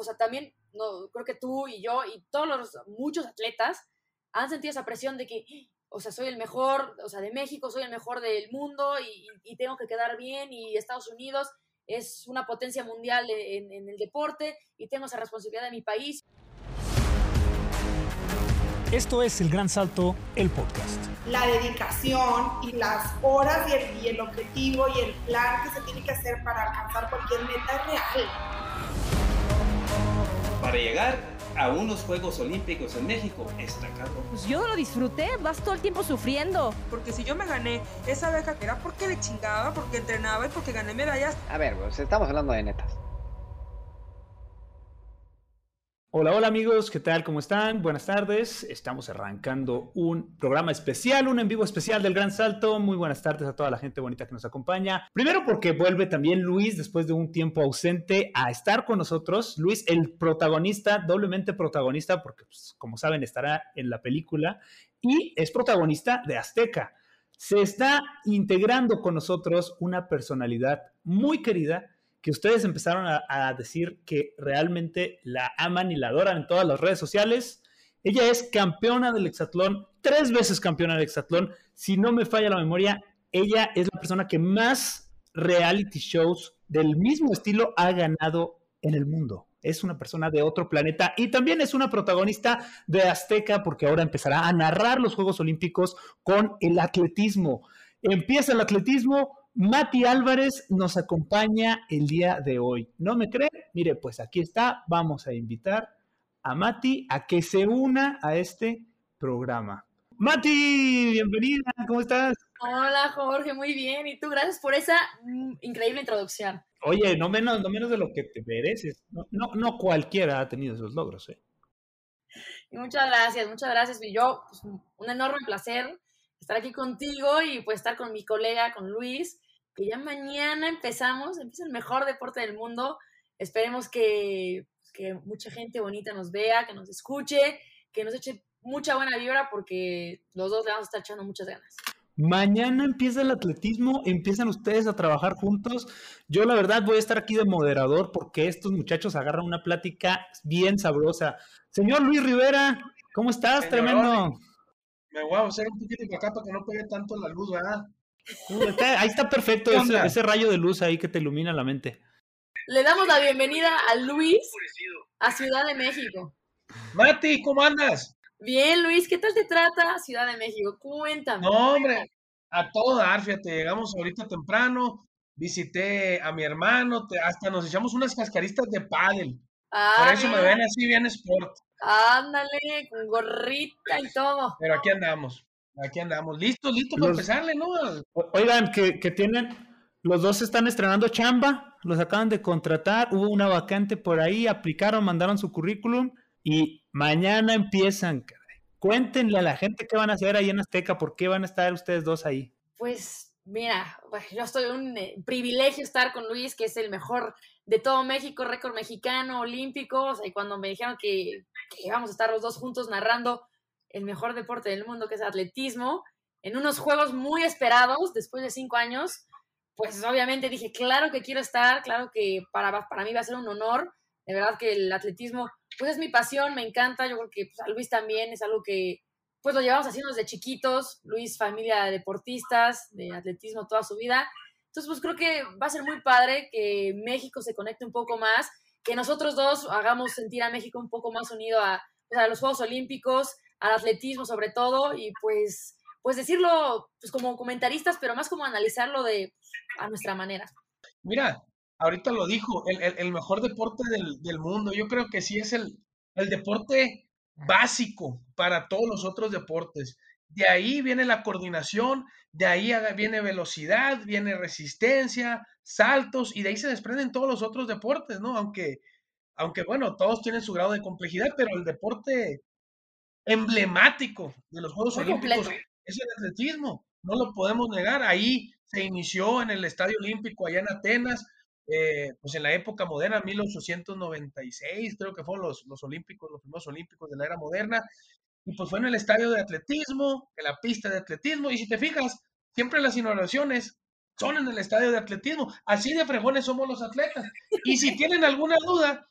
o sea, también, no, creo que tú y yo y todos los, muchos atletas han sentido esa presión de que, o sea, soy el mejor, o sea, de México, soy el mejor del mundo y, y tengo que quedar bien y Estados Unidos es una potencia mundial en, en el deporte y tengo esa responsabilidad de mi país. Esto es El Gran Salto, el podcast. La dedicación y las horas y el, y el, objetivo y el plan que se tiene que hacer para alcanzar cualquier meta es real. Para llegar a unos Juegos Olímpicos en México está caro. Pues yo no lo disfruté, vas todo el tiempo sufriendo. Porque si yo me gané esa beca era porque le chingaba, porque entrenaba y porque gané medallas. A ver, pues estamos hablando de netas. Hola, hola amigos, ¿qué tal? ¿Cómo están? Buenas tardes. Estamos arrancando un programa especial, un en vivo especial del Gran Salto. Muy buenas tardes a toda la gente bonita que nos acompaña. Primero porque vuelve también Luis después de un tiempo ausente a estar con nosotros. Luis, el protagonista, doblemente protagonista, porque pues, como saben estará en la película y es protagonista de Azteca. Se está integrando con nosotros una personalidad muy querida que ustedes empezaron a, decir que realmente la aman y la adoran en todas las redes sociales. Ella es campeona del hexatlón, tres veces campeona del hexatlón. Si no me falla la memoria, ella es la persona que más reality shows del mismo estilo ha ganado en el mundo. Es una persona de otro planeta y también es una protagonista de Azteca porque ahora empezará a narrar los Juegos Olímpicos con el atletismo. Empieza el atletismo, Mati Álvarez nos acompaña el día de hoy. ¿No me cree? Mire, pues aquí está. Vamos a invitar a Mati a que se una a este programa. Mati, bienvenida, ¿cómo estás? Hola Jorge, muy bien. Y tú, gracias por esa mm, increíble introducción. Oye, no menos, no menos de lo que te mereces. No, no, no cualquiera ha tenido esos logros, ¿eh? Y muchas gracias, muchas gracias. Y yo, pues, un enorme placer estar aquí contigo y pues estar con mi colega, con Luis, que ya mañana empezamos, empieza el mejor deporte del mundo. Esperemos que, que mucha gente bonita nos vea, que nos escuche, que nos eche mucha buena vibra porque los dos le vamos a estar echando muchas ganas. Mañana empieza el atletismo, empiezan ustedes a trabajar juntos. Yo la verdad voy a estar aquí de moderador porque estos muchachos agarran una plática bien sabrosa. Señor Luis Rivera, ¿cómo estás? Señor, Tremendo. Me voy a hacer un poquito para acá para que no pegue tanto la luz, ¿verdad? Uh, está, ahí está perfecto ese, ese, rayo de luz ahí que te ilumina la mente. Le damos la bienvenida a Luis a Ciudad de México. Mati, ¿cómo andas? Bien, Luis, ¿qué tal te trata Ciudad de México? Cuéntame. No, hombre, a todo dar, fíjate, llegamos ahorita temprano, visité a mi hermano, te, hasta nos echamos unas cascaristas de pádel. Ah, Por eso me ven así bien sport. Ándale, con gorrita y todo. Pero aquí andamos, aquí andamos, listos, listos para empezarle, ¿no? Oigan, que, que, tienen, los dos están estrenando chamba, los acaban de contratar, hubo una vacante por ahí, aplicaron, mandaron su currículum y mañana empiezan. Cuéntenle a la gente qué van a hacer ahí en Azteca, por qué van a estar ustedes dos ahí. Pues mira, yo estoy un eh, privilegio estar con Luis, que es el mejor de todo México, récord mexicano, olímpico, o sea, y cuando me dijeron que, que íbamos a estar los dos juntos narrando el mejor deporte del mundo, que es atletismo, en unos juegos muy esperados, después de cinco años, pues obviamente dije, claro que quiero estar, claro que para, para mí va a ser un honor, de verdad que el atletismo, pues es mi pasión, me encanta, yo creo que pues, a Luis también es algo que pues lo llevamos haciendo desde chiquitos, Luis familia de deportistas, de atletismo toda su vida, entonces, pues creo que va a ser muy padre que México se conecte un poco más, que nosotros dos hagamos sentir a México un poco más unido a, pues, a los Juegos Olímpicos, al atletismo sobre todo, y pues, pues decirlo pues, como comentaristas, pero más como analizarlo de a nuestra manera. Mira, ahorita lo dijo, el, el, mejor deporte del, del, mundo, yo creo que sí es el, el deporte básico para todos los otros deportes. De ahí viene la coordinación, de ahí viene velocidad, viene resistencia, saltos, y de ahí se desprenden todos los otros deportes, ¿no? Aunque, aunque bueno, todos tienen su grado de complejidad, pero el deporte emblemático de los Juegos Muy Olímpicos completo. es el atletismo, no lo podemos negar. Ahí se inició en el Estadio Olímpico allá en Atenas, eh, pues en la época moderna, 1896, creo que fueron los, los Olímpicos, los primeros Olímpicos de la era moderna, y pues fue en el estadio de atletismo, en la pista de atletismo, y si te fijas, siempre las inauguraciones son en el estadio de atletismo, así de fregones somos los atletas. Y si tienen alguna duda,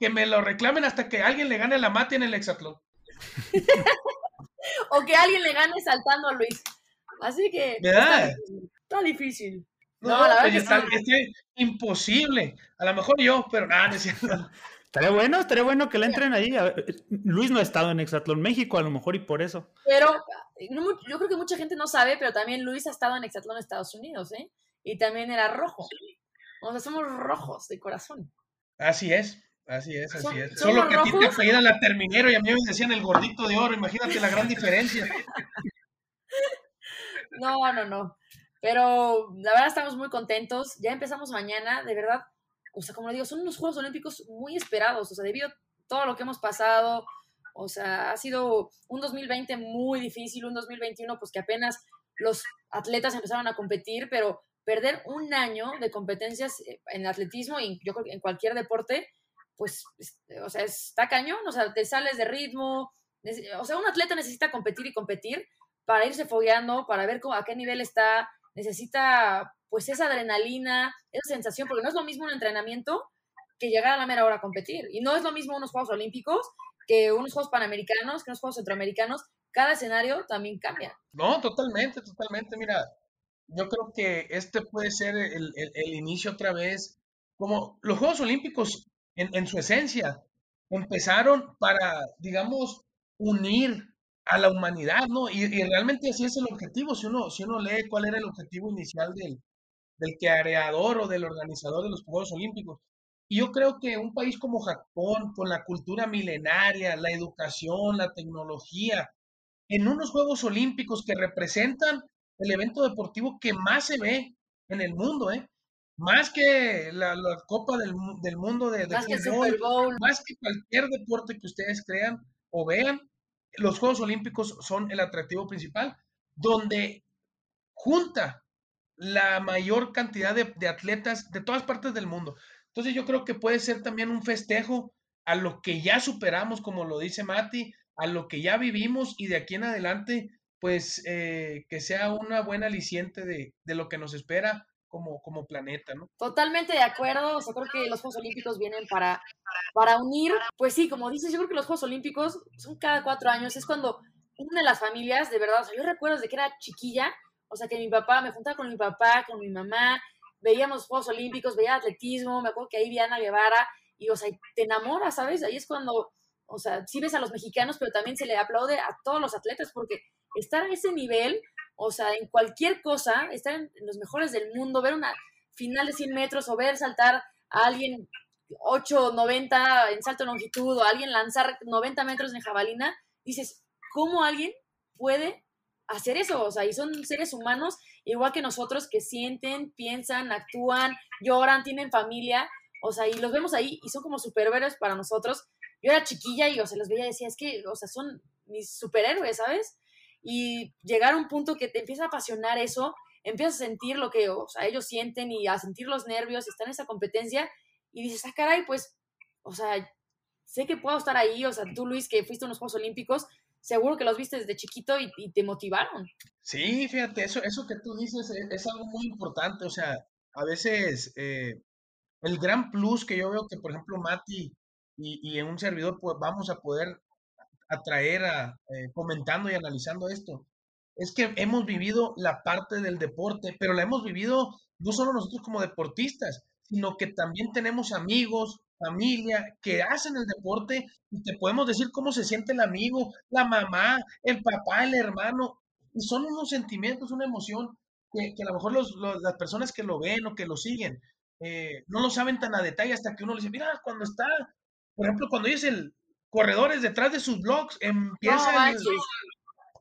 que me lo reclamen hasta que alguien le gane la mate en el hexatlón. o que alguien le gane saltando a Luis. Así que está difícil. No, No, la verdad pues, que está, sí. es imposible. A lo mejor yo, pero nada, no es cierto. Estaría bueno, estaría bueno que le entren ahí. Luis no ha estado en Hexatlón México, a lo mejor, y por eso. Pero no mu- yo creo que mucha gente no sabe, pero también Luis ha estado en Hexatlón, Estados Unidos, ¿eh? Y también era rojo. O sea, somos rojos de corazón. Así es, así es, así es. Solo que a ti te apellidan la terminero y a mí me decían el gordito de oro. Imagínate la gran diferencia. No, no, no. Pero la verdad estamos muy contentos. Ya empezamos mañana, de verdad. O sea, como le digo, son unos Juegos Olímpicos muy esperados. O sea, debido a todo lo que hemos pasado, o sea, ha sido un 2020 muy difícil, un 2021 pues que apenas los atletas empezaron a competir, pero perder un año de competencias eh, en atletismo y yo creo que en cualquier deporte, pues, es- o sea, está cañón, o sea, te sales de ritmo, o sea, un atleta necesita competir y competir para irse fogueando, para ver cómo, a qué nivel está, necesita pues esa adrenalina, esa sensación, porque no es lo mismo un entrenamiento que llegar a la mera hora a competir. Y no es lo mismo unos Juegos Olímpicos que unos Juegos Panamericanos, que unos Juegos Centroamericanos. Cada escenario también cambia. No, totalmente, totalmente. Mira, yo creo que este puede ser el, el- el inicio otra vez. Como los Juegos Olímpicos, en, en su esencia, empezaron para, digamos, unir a la humanidad, ¿no? Y, y realmente así es el objetivo. Si uno, si uno lee cuál era el objetivo inicial del, del creador o del organizador de los Juegos Olímpicos. Y yo creo que un país como Japón, con la cultura milenaria, la educación, la tecnología, en unos Juegos Olímpicos que representan el evento deportivo que más se ve en el mundo, ¿eh? Más que la, la Copa del, del Mundo de, de Más que fútbol, Super Bowl. más que cualquier deporte que ustedes crean o vean, los Juegos Olímpicos son el atractivo principal, donde junta la mayor cantidad de, de atletas de todas partes del mundo. Entonces yo creo que puede ser también un festejo a lo que ya superamos, como lo dice Mati, a lo que ya vivimos y de aquí en adelante, pues eh, que sea una buena aliciente de, de lo que nos espera como, como planeta, ¿no? Totalmente de acuerdo. O sea, creo que los Juegos Olímpicos vienen para, para unir. Pues sí, como dices, yo creo que los Juegos Olímpicos son cada cuatro años. Es cuando une las familias, de verdad. O sea, yo recuerdo desde que era chiquilla, o sea, que mi papá, me juntaba con mi papá, con mi mamá, veíamos Juegos Olímpicos, veía atletismo, me acuerdo que ahí vi a Ana Guevara, y, o sea, te enamoras, ¿sabes? Ahí es cuando, o sea, sí ves a los mexicanos, pero también se le aplaude a todos los atletas, porque estar a ese nivel, o sea, en cualquier cosa, estar en, los mejores del mundo, ver una final de 100 metros o ver saltar a alguien 8, 90 en salto de longitud o alguien lanzar 90 metros en jabalina, dices, ¿cómo alguien puede hacer eso? O sea, y son seres humanos igual que nosotros que sienten, piensan, actúan, lloran, tienen familia, o sea, y los vemos ahí y son como superhéroes para nosotros. Yo era chiquilla y, o sea, los veía y decía, es que, o sea, son mis superhéroes, ¿sabes? Y llegar a un punto que te empieza a apasionar eso, empiezas a sentir lo que, o sea, ellos sienten y a sentir los nervios y en esa competencia y dices, ah, caray, pues, o sea, sé que puedo estar ahí, o sea, tú, Luis, que fuiste a unos Juegos Olímpicos, seguro que los viste desde chiquito y, te motivaron. Sí, fíjate, eso, eso que tú dices es, es algo muy importante. O sea, a veces eh, el gran plus que yo veo que, por ejemplo, Mati y, y en un servidor pues, vamos a poder atraer a, eh, comentando y analizando esto, es que hemos vivido la parte del deporte, pero la hemos vivido no solo nosotros como deportistas, sino que también tenemos amigos, familia que hacen el deporte y te podemos decir cómo se siente el amigo, la mamá, el papá, el hermano, y son unos sentimientos, una emoción que, que a lo mejor los, los- las personas que lo ven o que lo siguen eh, no lo saben tan a detalle hasta que uno le dice, mira, cuando está, por ejemplo, cuando dice el corredores detrás de sus blogs, No empieza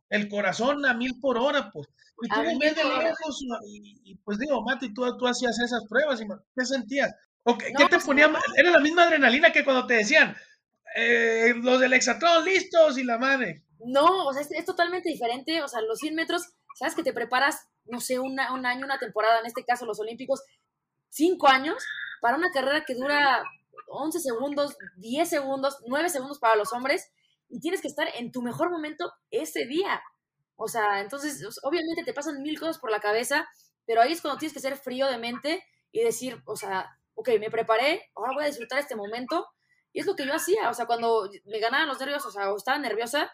el, corazón a mil por hora, pues. Y tú lo ves de lejos, y, y, pues digo, Mati, tú, tú hacías esas pruebas, y ¿qué sentías? ¿O qué, No, qué te pues, ponía? ma- Era la misma adrenalina que cuando te decían, eh, los del hexatlón listos y la madre. No, o sea, es, es totalmente diferente. O sea, los 100 metros, sabes que te preparas, no sé, una- un año, una temporada, en este caso los Olímpicos, 5 años, para una carrera que dura 11 segundos, 10 segundos, 9 segundos para los hombres, y tienes que estar en tu mejor momento ese día. O sea, entonces, obviamente te pasan mil cosas por la cabeza, pero ahí es cuando tienes que ser frío de mente y decir, o sea, ok, me preparé, ahora voy a disfrutar este momento. Y es lo que yo hacía, o sea, cuando me ganaban los nervios, o sea, o estaba nerviosa,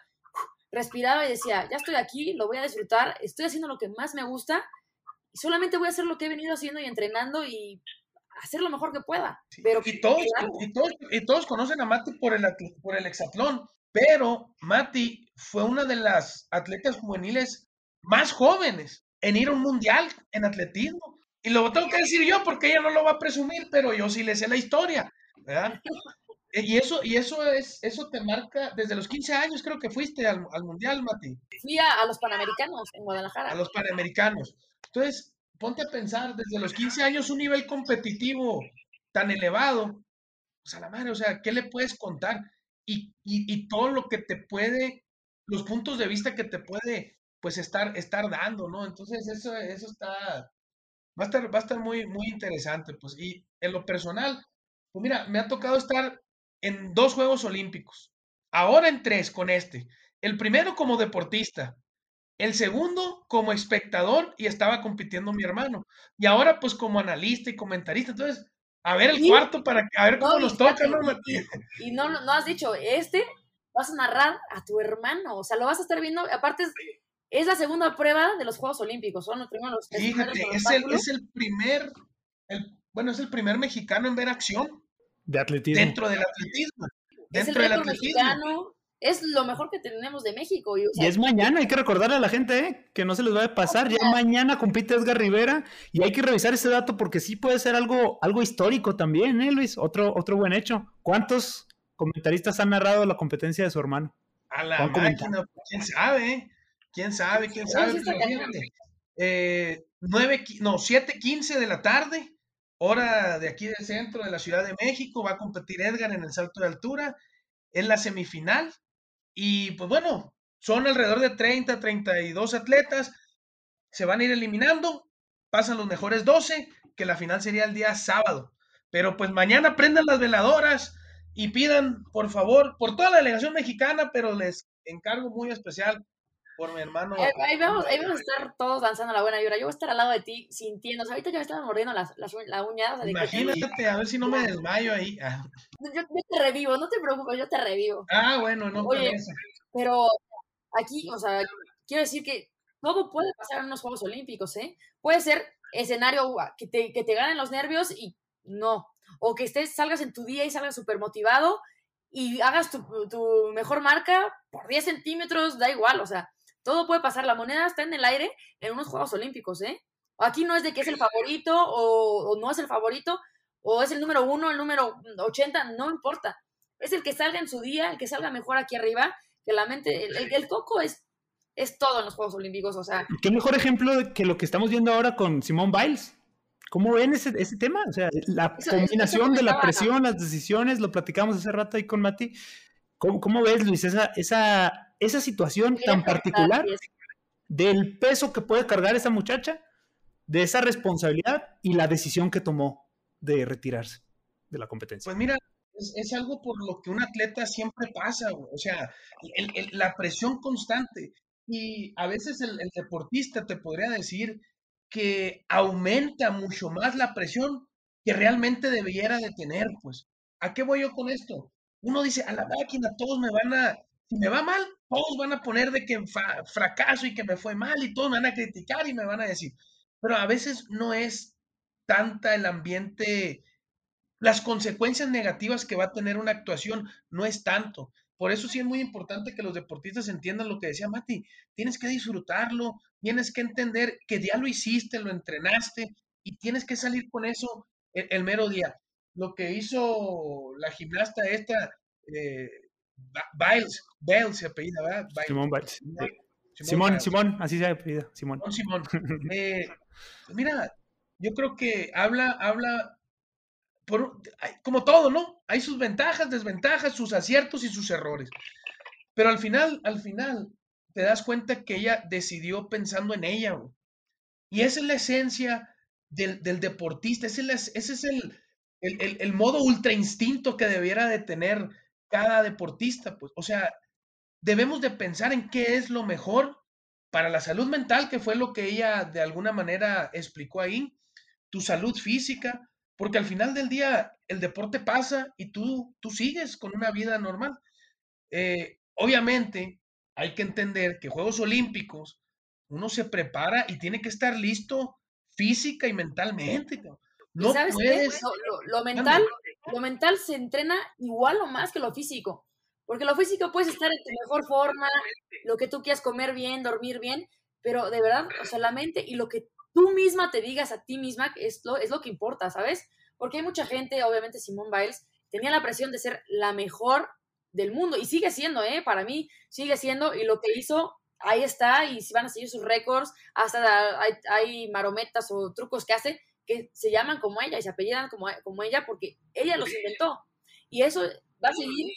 respiraba y decía, ya estoy aquí, lo voy a disfrutar, estoy haciendo lo que más me gusta y solamente voy a hacer lo que he venido haciendo y entrenando y hacer lo mejor que pueda. Pero y, todos, y, todos, y todos conocen a Mati por el, por el hexatlón, pero Mati fue una de las atletas juveniles más jóvenes en ir a un mundial en atletismo. Y lo tengo que decir yo porque ella no lo va a presumir, pero yo sí le sé la historia, ¿verdad? Y eso, y eso es, eso te marca, desde los 15 años creo que fuiste al, mundial, Mati. Fui a, a, los Panamericanos en Guadalajara. A los Panamericanos. Entonces, ponte a pensar, desde los 15 años un nivel competitivo tan elevado, pues a la madre, o sea, ¿qué le puedes contar? Y, y, todo lo que te puede, los puntos de vista que te puede, pues, estar, estar dando, ¿no? Entonces, eso, eso está, va a estar, va a estar muy, muy interesante, pues, y en lo personal, pues mira, me ha tocado estar en dos Juegos Olímpicos, ahora en tres con este. El primero como deportista, el segundo como espectador y estaba compitiendo mi hermano. Y ahora pues como analista y comentarista. Entonces, a ver el cuarto para a ver cómo nos toca, ¿no, Y, no, no has dicho, este vas a narrar a tu hermano, o sea, lo vas a estar viendo, aparte es, la segunda prueba de los Juegos Olímpicos, son los primeros. Fíjate, es el, es el primer, el, bueno, es el primer mexicano en ver acción. De atletismo. Dentro del atletismo. Dentro del atletismo. Mexicano, es lo mejor que tenemos de México. Y, es mañana, hay que recordarle a la gente ¿eh? que no se les va a pasar. Ya mañana compite Edgar Rivera y hay que revisar ese dato porque sí puede ser algo, algo histórico también, ¿eh, Luis? Otro, otro buen hecho. ¿Cuántos comentaristas han narrado la competencia de su hermano? A la máquina, quién sabe, quién sabe, quién sabe. Eh, nueve, no, 7:15 de la tarde, hora de aquí del centro de la Ciudad de México, va a competir Edgar en el salto de altura. en la semifinal, y pues bueno, son alrededor de 30, 32 atletas, se van a ir eliminando, pasan los mejores 12, que la final sería el día sábado. Pero pues mañana prendan las veladoras y pidan, por favor, por toda la delegación mexicana, pero les encargo muy especial por mi hermano. Ahí, vamos, ahí vamos a estar todos danzando la buena vibra. Yo voy a estar al lado de ti sintiendo. O sea, ahorita yo me estaba mordiendo las, las, la uña. Imagínate, a ver si no me desmayo ahí. Ah. Yo, te revivo, no te preocupes, yo te revivo. Ah, bueno, no. Oye, pero aquí, o sea, quiero decir que todo puede pasar en unos Juegos Olímpicos, ¿eh? Puede ser escenario que te, que te ganen los nervios y no. O que estés, salgas en tu día y salgas súper motivado y hagas tu, tu, mejor marca por 10 centímetros, da igual, o sea, todo puede pasar. La moneda está en el aire en unos Juegos Olímpicos, ¿eh? Aquí no es de que es el favorito o, no es el favorito, o es el número uno, el número 80, no importa. Es el que salga en su día, el que salga mejor aquí arriba, que la mente, el, el, coco es, es todo en los Juegos Olímpicos, o sea. ¿Qué mejor ejemplo que lo que estamos viendo ahora con Simón Biles? ¿Cómo ven ese, ese tema? O sea, la combinación de la presión, las decisiones, lo platicamos hace rato ahí con Mati. ¿Cómo, cómo ves, Luis, esa, esa esa situación tan particular del peso que puede cargar esa muchacha, de esa responsabilidad y la decisión que tomó de retirarse de la competencia. Pues mira, es, algo por lo que un atleta siempre pasa, o sea, la presión constante. Y a veces el, el deportista te podría decir que aumenta mucho más la presión que realmente debiera de tener, pues. ¿A qué voy yo con esto? Uno dice, a la máquina todos me van a, si me va mal, todos van a poner de que fracaso y que me fue mal y todos me van a criticar y me van a decir. Pero a veces no es tanta el ambiente, las consecuencias negativas que va a tener una actuación no es tanto. Por eso sí es muy importante que los deportistas entiendan lo que decía Mati. Tienes que disfrutarlo, tienes que entender que ya lo hiciste, lo entrenaste y tienes que salir con eso el, mero día. Lo que hizo la gimnasta esta, eh, Biles, Biles se apellida, ¿verdad? Simón Biles. Simón, Simón, así se apellida, Simón. Simón. Eh, pues mira, yo creo que habla, habla, por, como todo, ¿no? Hay sus ventajas, desventajas, sus aciertos y sus errores. Pero al final, al final, te das cuenta que ella decidió pensando en ella, Y esa es la esencia del, del deportista, ese es, ese es el, el, el, el, modo ultra instinto que debiera de tener cada deportista, pues, o sea, debemos de pensar en qué es lo mejor para la salud mental, que fue lo que ella de alguna manera explicó ahí, tu salud física, porque al final del día el deporte pasa y tú, tú sigues con una vida normal. Eh, obviamente hay que entender que Juegos Olímpicos uno se prepara y tiene que estar listo física y mentalmente. No sabes puedes... Lo, lo, mental, lo mental se entrena igual o más que lo físico. Porque lo físico puedes estar en tu mejor forma, lo que tú quieras comer bien, dormir bien, pero de verdad, o sea, la mente y lo que tú misma te digas a ti misma es lo, es lo que importa, ¿sabes? Porque hay mucha gente, obviamente Simone Biles, tenía la presión de ser la mejor del mundo y sigue siendo, ¿eh? Para mí sigue siendo y lo que hizo, ahí está y si van a seguir sus récords, hasta hay, hay, marometas o trucos que hace que se llaman como ella y se apellidan como, como ella porque ella los inventó. Y eso va a seguir,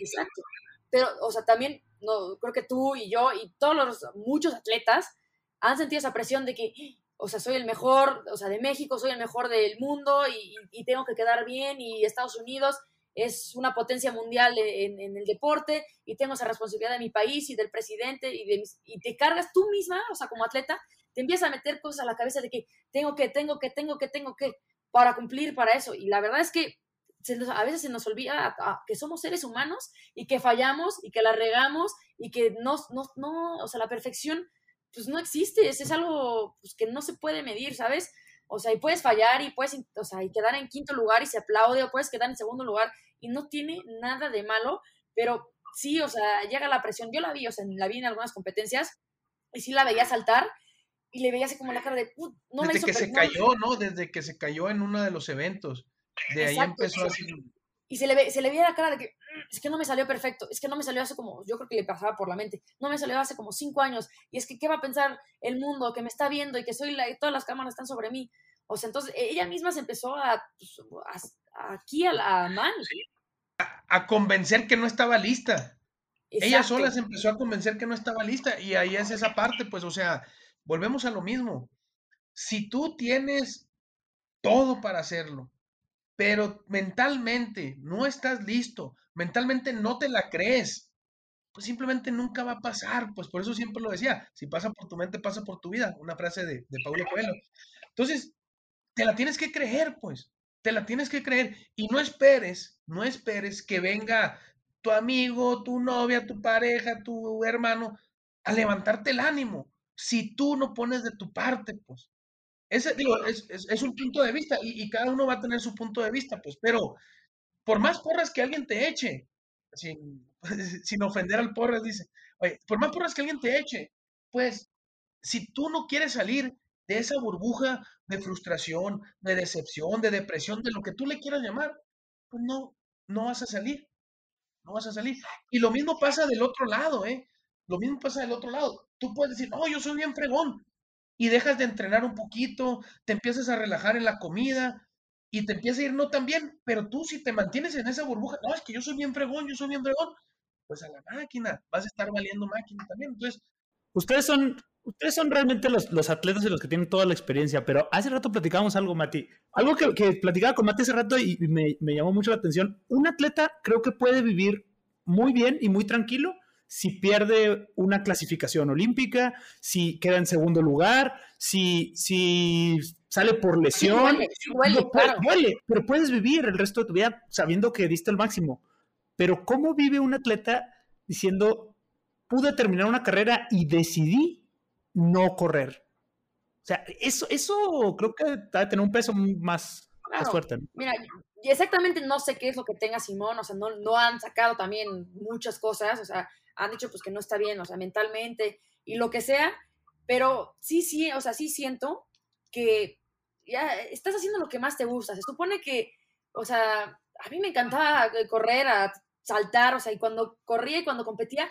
exacto. Pero, o sea, también, no, creo que tú y yo y todos los, muchos atletas han sentido esa presión de que, o sea, soy el mejor, o sea, de México, soy el mejor del mundo y, y tengo que quedar bien y Estados Unidos es una potencia mundial en, en, el deporte y tengo esa responsabilidad de mi país y del presidente y, de y te cargas tú misma, o sea, como atleta, te empiezas a meter cosas a la cabeza de que tengo que, tengo que, tengo que, tengo que, para cumplir para eso. Y la verdad es que se nos, a veces se nos olvida a, que somos seres humanos y que fallamos y que la regamos y que no, no, no o sea, la perfección pues no existe, es, es algo pues, que no se puede medir, ¿sabes? O sea, y puedes fallar y puedes, o sea, y quedar en quinto lugar y se aplaude, o puedes quedar en segundo lugar y no tiene nada de malo, pero sí, o sea, llega la presión. Yo la vi, o sea, la vi en algunas competencias y sí la veía saltar y le veía así como la cara de, no Desde que se cayó, ¿no? Desde que se cayó en uno de los eventos. De ahí empezó así. Y se le, ve, se le veía la cara de que mm, es que no me salió perfecto, es que no me salió hace como, yo creo que le pasaba por la mente, no me salió hace como cinco años, y es que qué va a pensar el mundo que me está viendo y que soy la, y todas las cámaras están sobre mí. O sea, entonces ella misma se empezó a, pues, a, aquí a la mano. A, convencer que no estaba lista. Ella sola se empezó a convencer que no estaba lista y ahí es esa parte, pues, o sea, volvemos a lo mismo. Si tú tienes todo para hacerlo, pero mentalmente no estás listo, mentalmente no te la crees, pues simplemente nunca va a pasar. Pues por eso siempre lo decía, si pasa por tu mente, pasa por tu vida, una frase de, de Paulo Coelho. Entonces, te la tienes que creer, pues, te la tienes que creer y no esperes, no esperes que venga tu amigo, tu novia, tu pareja, tu hermano a levantarte el ánimo. Si tú no pones de tu parte, pues. Ese, digo, es, es, un punto de vista y, cada uno va a tener su punto de vista, pues, pero por más porras que alguien te eche, sin, sin ofender al porras, dice, oye, por más porras que alguien te eche, pues, si tú no quieres salir de esa burbuja de frustración, de decepción, de depresión, de lo que tú le quieras llamar, pues no, no vas a salir. No vas a salir. Y lo mismo pasa del otro lado, ¿eh? Lo mismo pasa del otro lado. Tú puedes decir, no, yo soy bien fregón. Y dejas de entrenar un poquito, te empiezas a relajar en la comida y te empieza a ir no tan bien. Pero tú, si te mantienes en esa burbuja, no, es que yo soy bien fregón, yo soy bien fregón, pues a la máquina, vas a estar valiendo máquina también. Entonces. Ustedes son ustedes son realmente los, los, atletas y los que tienen toda la experiencia, pero hace rato platicábamos algo, Mati. Algo que, platicaba con Mati hace rato y, me, me, llamó mucho la atención. Un atleta creo que puede vivir muy bien y muy tranquilo si pierde una clasificación olímpica, si queda en segundo lugar, si, si sale por lesión. Sí, duele, duele, pero puedes vivir el resto de tu vida sabiendo que diste el máximo. Pero ¿cómo vive un atleta diciendo, pude terminar una carrera y decidí no correr. O sea, eso, eso creo que debe tener un peso más, más fuerte. Mira, exactamente no sé qué es lo que tenga Simón, o sea, no, no han sacado también muchas cosas, o sea, han dicho pues que no está bien, o sea, mentalmente y lo que sea, pero sí, sí, o sea, sí siento que ya estás haciendo lo que más te gusta. Se supone que, o sea, a mí me encantaba correr, a saltar, o sea, y cuando corría y cuando competía,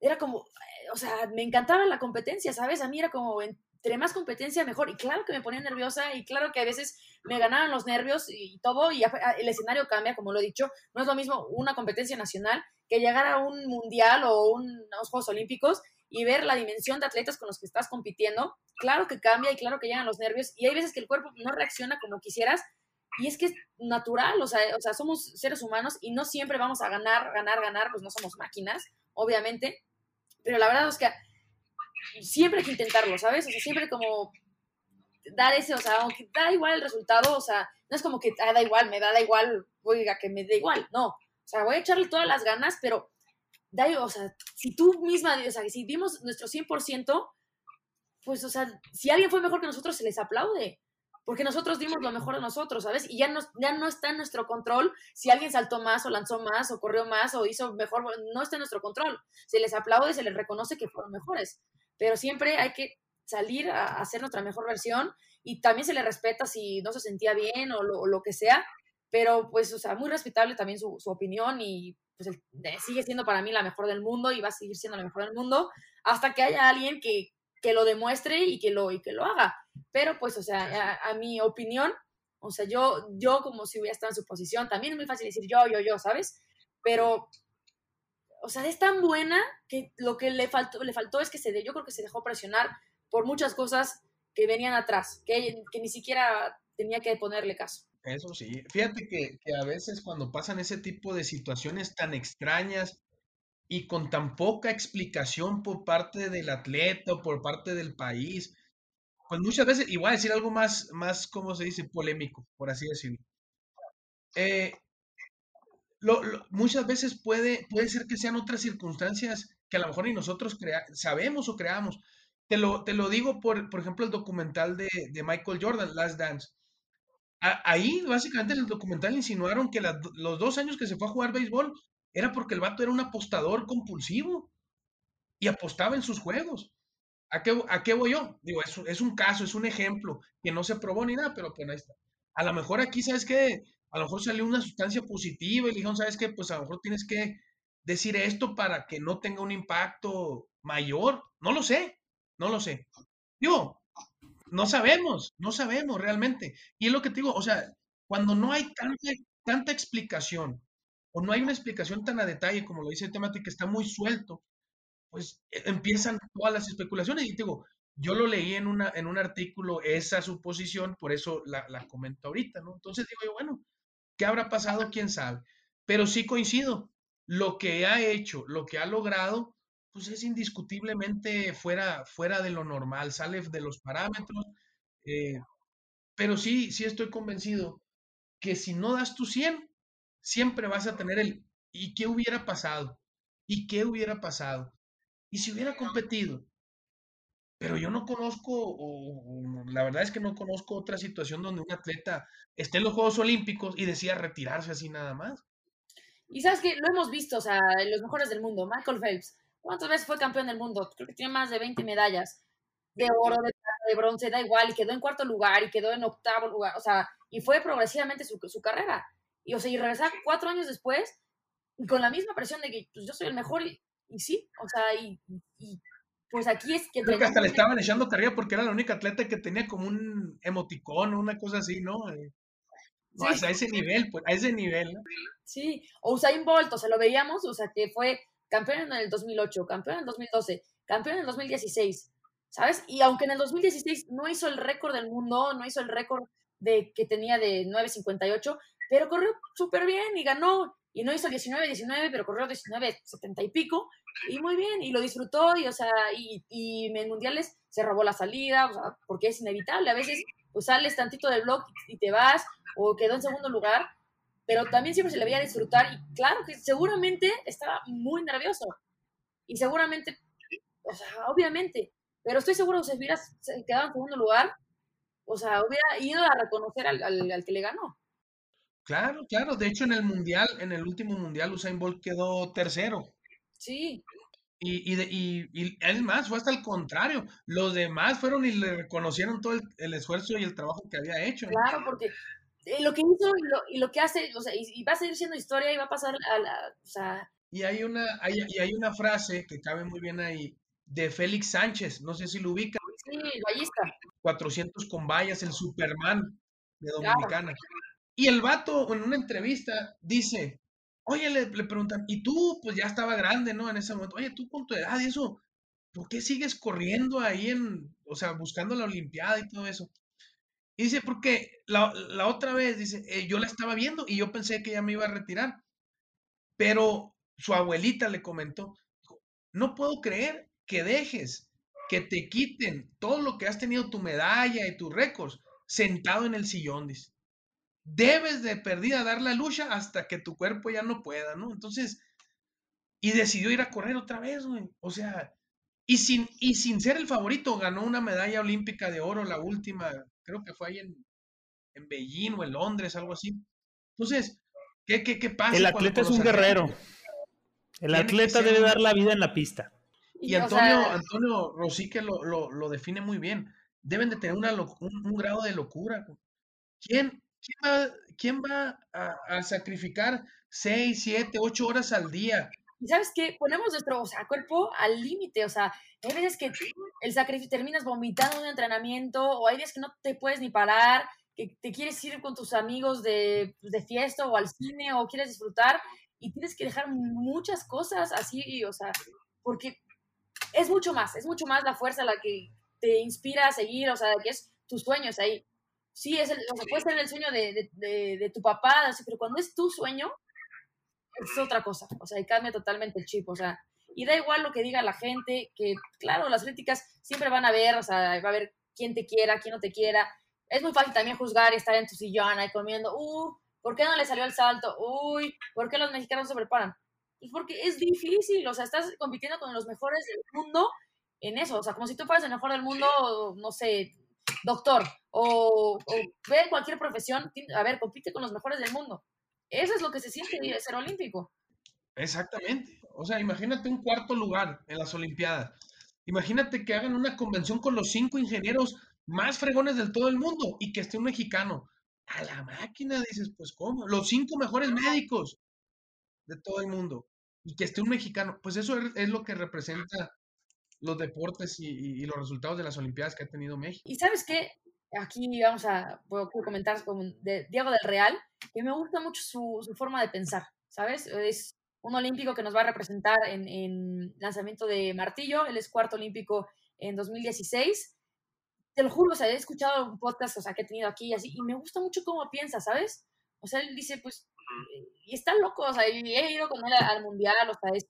era como, o sea, me encantaba la competencia, ¿sabes? A mí era como, entre más competencia, mejor. Y claro que me ponía nerviosa y claro que a veces me ganaban los nervios y todo, y el escenario cambia, como lo he dicho. No es lo mismo una competencia nacional que llegar a un mundial o unos Juegos Olímpicos y ver la dimensión de atletas con los que estás compitiendo. Claro que cambia y claro que llegan los nervios y hay veces que el cuerpo no reacciona como quisieras. Y es que es natural, o sea, o sea, somos seres humanos y no siempre vamos a ganar, ganar, ganar, pues no somos máquinas, obviamente pero la verdad es que siempre hay que intentarlo, ¿sabes? O sea, siempre como dar ese, o sea, aunque da igual el resultado, o sea, no es como que ah, da igual, me da, da igual, oiga, que me da igual, no. O sea, voy a echarle todas las ganas, pero da, o sea, si tú misma, o sea, si dimos nuestro 100%, pues, o sea, si alguien fue mejor que nosotros, se les aplaude. Porque nosotros dimos lo mejor de nosotros, ¿sabes? Y ya no, ya no está en nuestro control si alguien saltó más o lanzó más o corrió más o hizo mejor, no está en nuestro control. Se les aplaude, se les reconoce que fueron mejores. Pero siempre hay que salir a hacer nuestra mejor versión y también se le respeta si no se sentía bien o lo, que sea, pero pues, o sea, muy respetable también su, su opinión y pues sigue siendo para mí la mejor del mundo y va a seguir siendo la mejor del mundo hasta que haya alguien que, que lo demuestre y que lo, y que lo haga. Pero pues, o sea, a, mi opinión, o sea, yo, yo como si hubiera estado en su posición, también es muy fácil decir yo, yo, yo, ¿sabes? Pero, o sea, es tan buena que lo que le faltó, le faltó es que se, yo creo que se dejó presionar por muchas cosas que venían atrás, que, que ni siquiera tenía que ponerle caso. Eso sí, fíjate que, que, a veces cuando pasan ese tipo de situaciones tan extrañas y con tan poca explicación por parte del atleta o por parte del país, pues muchas veces, y decir algo más, más, ¿cómo se dice? Polémico, por así decirlo. Eh, muchas veces puede, puede ser que sean otras circunstancias que a lo mejor ni nosotros sabemos o creamos. Te lo, te lo digo por, por ejemplo, el documental de, de Michael Jordan, Last Dance. ahí, básicamente, en el documental insinuaron que los dos años que se fue a jugar béisbol era porque el vato era un apostador compulsivo y apostaba en sus juegos. ¿A qué, a qué voy yo? Digo, es, es, un caso, es un ejemplo que no se probó ni nada, pero pues ahí está. A lo mejor aquí, ¿sabes qué? A lo mejor salió una sustancia positiva y le dijeron, ¿sabes qué? Pues a lo mejor tienes que decir esto para que no tenga un impacto mayor. No lo sé, no lo sé. Digo, no sabemos, no sabemos realmente. Y es lo que te digo, o sea, cuando no hay tanta, tanta explicación o no hay una explicación tan a detalle como lo dice el tema que está muy suelto, pues e, empiezan todas las especulaciones. Y digo, yo lo leí en, una, en un artículo, esa suposición, por eso la, la comento ahorita, ¿no? Entonces digo yo, bueno, ¿qué habrá pasado? ¿Quién sabe? Pero sí coincido, lo que ha hecho, lo que ha logrado, pues es indiscutiblemente fuera, fuera de lo normal, sale de los parámetros, eh, pero sí, sí estoy convencido que si no das tu 100, siempre vas a tener el ¿y qué hubiera pasado? ¿Y qué hubiera pasado? ¿Y si hubiera competido? Pero yo no conozco, o, la verdad es que no conozco otra situación donde un atleta esté en los Juegos Olímpicos y decida retirarse así nada más. Y sabes que lo hemos visto, o sea, los mejores del mundo, Michael Phelps, ¿cuántas veces fue campeón del mundo? Creo que tiene más de 20 medallas de oro, de plata, de bronce, da igual, y quedó en cuarto lugar, y quedó en octavo lugar, o sea, y fue progresivamente su, su carrera. Y, o sea, y regresar cuatro años después, y con la misma presión de que pues, yo soy el mejor, y, y sí, o sea, y, pues aquí es que... Creo que hasta le estaban echando carrera porque era la única atleta que tenía como un emoticón o una cosa así, ¿no? Eh, a ese nivel, pues, a ese nivel, ¿no? Sí, o Usain Bolt, o sea, lo veíamos, o sea, que fue campeón en el 2008, campeón en el 2012, campeón en el 2016, ¿sabes? Y aunque en el 2016 no hizo el récord del mundo, no hizo el récord de que tenía de 9.58, pero corrió súper bien y ganó y no hizo 19-19, pero corrió 19-70 y pico, y muy bien, y lo disfrutó, y o sea, y, y en mundiales se robó la salida, o sea, porque es inevitable, a veces pues sales tantito del blog y te vas, o quedó en segundo lugar, pero también siempre se le veía disfrutar, y claro que seguramente estaba muy nervioso, y seguramente, o sea, obviamente, pero estoy seguro que si hubiera quedado en segundo lugar, o sea, hubiera ido a reconocer al, al que le ganó. Claro, claro. De hecho, en el mundial, en el último mundial, Usain Bolt quedó tercero. Sí. Y, y, de, y, y es más, fue hasta el contrario. Los demás fueron y le reconocieron todo el, esfuerzo y el trabajo que había hecho. Claro, porque eh, lo que hizo y lo, y lo, que hace, o sea, y, va a seguir siendo historia y va a pasar a la, o sea... Y hay una, hay, y hay una frase que cabe muy bien ahí, de Félix Sánchez, no sé si lo ubica. Sí, ballista. 400 con vallas, el Superman de Dominicana. Y el vato en una entrevista dice, oye, le, preguntan, y tú, pues ya estaba grande, ¿no? En ese momento, oye, tú con tu edad y eso, ¿por qué sigues corriendo ahí en, o sea, buscando la Olimpiada y todo eso? Y dice, porque la, otra vez, dice, eh, yo la estaba viendo y yo pensé que ya me iba a retirar. Pero su abuelita le comentó, no puedo creer que dejes que te quiten todo lo que has tenido, tu medalla y tus récords, sentado en el sillón, dice. Debes de perdida dar la lucha hasta que tu cuerpo ya no pueda, ¿no? Entonces, y decidió ir a correr otra vez, güey. O sea, y sin, y sin ser el favorito, ganó una medalla olímpica de oro, la última, creo que fue ahí en, en Beijing o en Londres, algo así. Entonces, ¿qué, qué, qué pasa? El atleta es un guerrero. El atleta debe un- dar la vida en la pista. Y Antonio, sea, Antonio Rosique lo, lo, lo define muy bien. Deben de tener una un, un grado de locura. güey. ¿Quién, quién va, quién va a, a sacrificar 6, 7, 8 horas al día? Y sabes qué, ponemos nuestro o sea, cuerpo al límite, o sea, hay veces que el sacrificio terminas vomitando un entrenamiento, o hay días que no te puedes ni parar, que te quieres ir con tus amigos de, pues, de fiesta o al cine, o quieres disfrutar, y tienes que dejar muchas cosas así, o sea, porque es mucho más, es mucho más la fuerza la que te inspira a seguir, o sea, que es tus sueños ahí. Sí, es el, o sea, puede ser el sueño de, de, de- de tu papá, pero cuando es tu sueño, es otra cosa, o sea, y cambia totalmente el chip, o sea, y da igual lo que diga la gente, que claro, las críticas siempre van a ver, o sea, va a haber quién te quiera, quién no te quiera. Es muy fácil también juzgar y estar en tu sillón ahí comiendo, uh, ¿por qué no le salió el salto? Uy, ¿por qué los mexicanos no se preparan? Pues porque es difícil, o sea, estás compitiendo con los mejores del mundo en eso, o sea, como si tú fueras el mejor del mundo, no sé, doctor, o, o ve cualquier profesión, a ver, compite con los mejores del mundo. Eso es lo que se siente ser olímpico. Exactamente. O sea, imagínate un cuarto lugar en las Olimpiadas. Imagínate que hagan una convención con los cinco ingenieros más fregones del todo el mundo y que esté un mexicano. A la máquina, dices, pues ¿cómo? Los cinco mejores médicos de todo el mundo y que esté un mexicano. Pues eso es, es lo que representa los deportes y, y- y los resultados de las Olimpiadas que ha tenido México. Y sabes qué, aquí vamos a puedo comentar con de Diego del Real, que me gusta mucho su, su forma de pensar, ¿sabes? Es un olímpico que nos va a representar en, en lanzamiento de martillo, él es cuarto olímpico en 2016. Te lo juro, o sea, he escuchado un podcast, o sea, que he tenido aquí y así, y me gusta mucho cómo piensa, ¿sabes? O sea, él dice, pues, y está loco, o sea, y he ido con él al mundial, o sea, es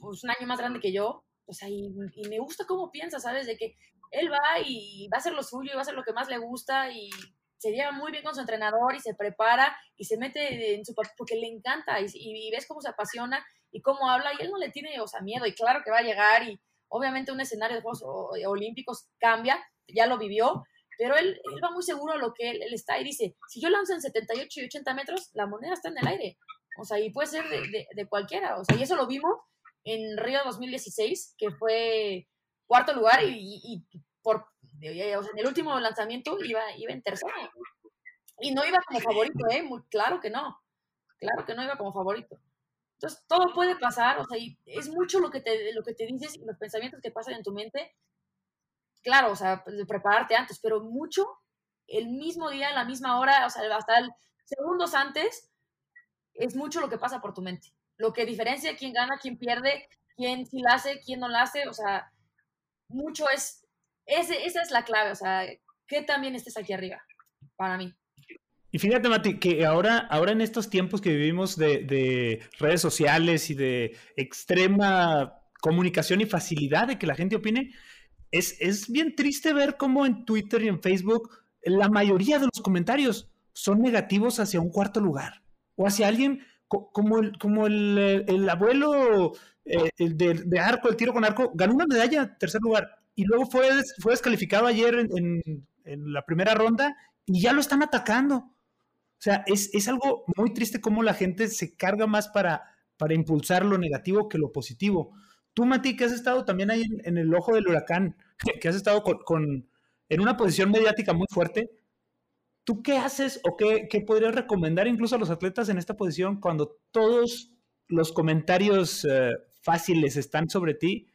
pues, un año más grande que yo, o sea, y, me gusta cómo piensa, ¿sabes? De que él va y va a hacer lo suyo, y va a hacer lo que más le gusta y se lleva muy bien con su entrenador y se prepara y se mete en su papel porque le encanta y, ves cómo se apasiona y cómo habla y él no le tiene, o sea, miedo y claro que va a llegar y obviamente un escenario de Juegos Olímpicos cambia, ya lo vivió, pero él, él va muy seguro a lo que él, está y dice, si yo lanzo en 78 y 80 metros, la moneda está en el aire, o sea, y puede ser de- de cualquiera, o sea, y eso lo vimos en Río 2016, que fue cuarto lugar y, por, eh, en el último lanzamiento iba, iba en tercero. Y no iba como favorito, ¿eh? Muy, claro que no. Claro que no iba como favorito. Entonces, todo puede pasar, o sea, es mucho lo que te, lo que te dices y los pensamientos que pasan en tu mente. Claro, o sea, pues, prepararte antes, pero mucho el mismo día, a la misma hora, o sea, hasta segundos antes, es mucho lo que pasa por tu mente. Lo que diferencia quién gana, quién pierde, quién sí la hace, quién no la hace, o sea, mucho es, ese, esa es la clave, o sea, que también estés aquí arriba, para mí. Y fíjate, Mati, que ahora, ahora en estos tiempos que vivimos de, de redes sociales y de extrema comunicación y facilidad de que la gente opine, es, es bien triste ver cómo en Twitter y en Facebook la mayoría de los comentarios son negativos hacia un cuarto lugar o hacia alguien como el, como el, el abuelo eh, el de, arco, el tiro con arco, ganó una medalla en tercer lugar y luego fue, fue descalificado ayer en, en- en la primera ronda y ya lo están atacando. O sea, es, es algo muy triste cómo la gente se carga más para, para impulsar lo negativo que lo positivo. Tú, Mati, que has estado también ahí en, en el ojo del huracán, que has estado con, con- en una posición mediática muy fuerte, ¿tú qué haces o qué, qué podrías recomendar incluso a los atletas en esta posición cuando todos los comentarios eh, fáciles están sobre ti?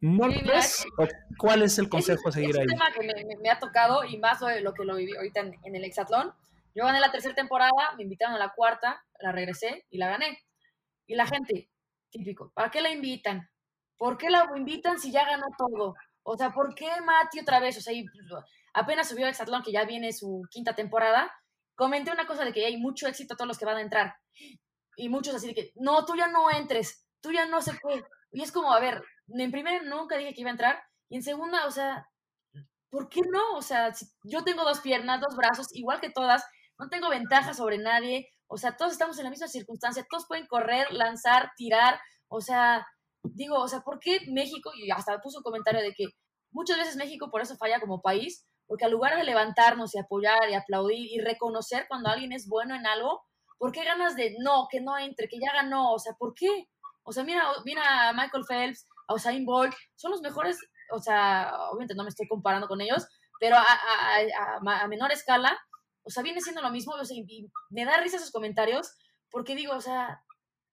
¿No Sí, mira? ¿O ¿Cuál es el consejo a seguir es ahí? un tema que me, me- ha tocado y más de lo que lo viví ahorita en, en el hexatlón. Yo gané la tercera temporada, me invitaron a la cuarta, la regresé y la gané. Y la gente, típico, ¿para qué la invitan? ¿Por qué la invitan si ya ganó todo? O sea, ¿por qué Mati otra vez? O sea, y apenas subió Hexatlón, que ya viene su quinta temporada, comenté una cosa de que hay mucho éxito a todos los que van a entrar. Y muchos así de que, no, tú ya no entres, tú ya no sé qué. Y es como, a ver, en primera nunca dije que iba a entrar, y en segunda, o sea, ¿por qué no? O sea, yo tengo dos piernas, dos brazos, igual que todas, no tengo ventaja sobre nadie, o sea, todos estamos en la misma circunstancia, todos pueden correr, lanzar, tirar, o sea, digo, o sea, ¿por qué México, y hasta puso un comentario de que muchas veces México por eso falla como país, porque al lugar de levantarnos y apoyar y aplaudir y reconocer cuando alguien es bueno en algo, ¿por qué ganas de no, que no entre, que ya ganó? O sea, ¿por qué? O sea, mira, mira a Michael Phelps, a Usain Bolt, son los mejores, o sea, obviamente no me estoy comparando con ellos, pero a, a, menor escala, o sea, viene siendo lo mismo, o sea, y me da risa esos comentarios, porque digo, o sea,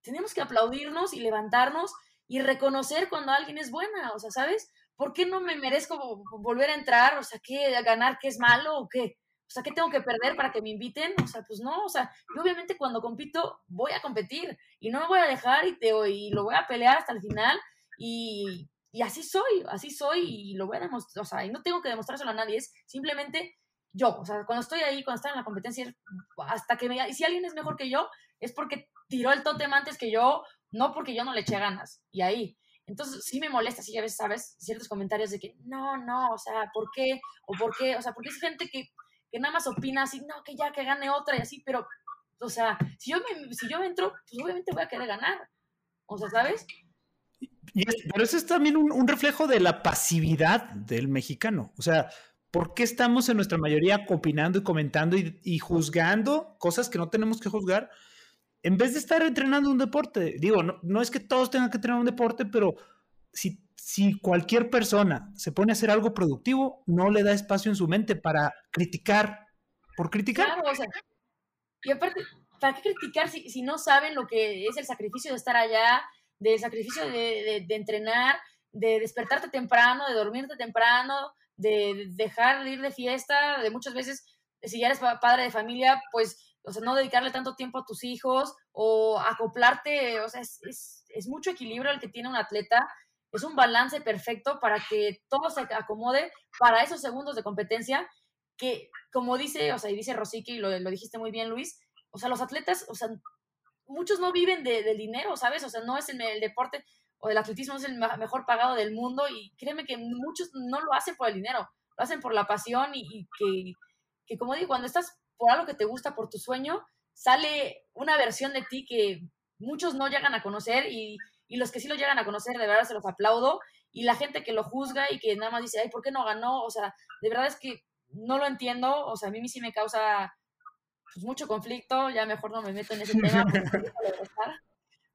tenemos que aplaudirnos y levantarnos y reconocer cuando alguien es buena, o sea, ¿sabes? ¿Por qué no me merezco volver a entrar? O sea, ¿qué ganar? ¿Qué es malo o qué? O sea, ¿qué tengo que perder para que me inviten? O sea, pues no, o sea, yo obviamente cuando compito voy a competir y no me voy a dejar y, te, y lo voy a pelear hasta el final y, y así soy, así soy y lo voy a demostrar, o sea, y no tengo que demostrárselo a nadie, es simplemente yo, o sea, cuando estoy ahí, cuando estoy en la competencia, hasta que me... Y si alguien es mejor que yo, es porque tiró el tótem antes que yo, no porque yo no le eché ganas. Y ahí. Entonces sí me molesta, sí, a veces, ¿sabes? Ciertos comentarios de que, no, no, o sea, ¿por qué? ¿O por qué? O sea, porque es gente que, que nada más opina así, no, que ya, que gane otra y así, pero, o sea, si yo, me, si yo entro, pues obviamente voy a querer ganar. O sea, ¿sabes? pero eso es también un, un, reflejo de la pasividad del mexicano. O sea, ¿por qué estamos en nuestra mayoría opinando y comentando y, y juzgando cosas que no tenemos que juzgar? En vez de estar entrenando un deporte, digo, no, es que todos tengan que entrenar un deporte, pero si, cualquier persona se pone a hacer algo productivo, no le da espacio en su mente para criticar, por criticar. Claro, o sea, y aparte, ¿para qué criticar si, no saben lo que es el sacrificio de estar allá, del sacrificio de, de, de entrenar, de despertarte temprano, de dormirte temprano, de dejar de ir de fiesta, de muchas veces, si ya eres padre de familia, pues o sea, no dedicarle tanto tiempo a tus hijos o acoplarte, o sea, es, es, mucho equilibrio el que tiene un atleta, es un balance perfecto para que todo se acomode para esos segundos de competencia que, como dice, o sea, y dice Rosique, y lo, lo dijiste muy bien, Luis, o sea, los atletas, o sea, muchos no viven de, del dinero, ¿sabes? O sea, no es el, el deporte o el atletismo es el mejor pagado del mundo y créeme que muchos no lo hacen por el dinero, lo hacen por la pasión y, y que, que, como digo, cuando estás por algo que te gusta, por tu sueño, sale una versión de ti que muchos no llegan a conocer y, y, los que sí lo llegan a conocer, de verdad se los aplaudo. Y la gente que lo juzga y que nada más dice, ay, ¿por qué no ganó? O sea, de verdad es que no lo entiendo. O sea, a mí sí me causa pues, mucho conflicto. Ya mejor no me meto en ese tema.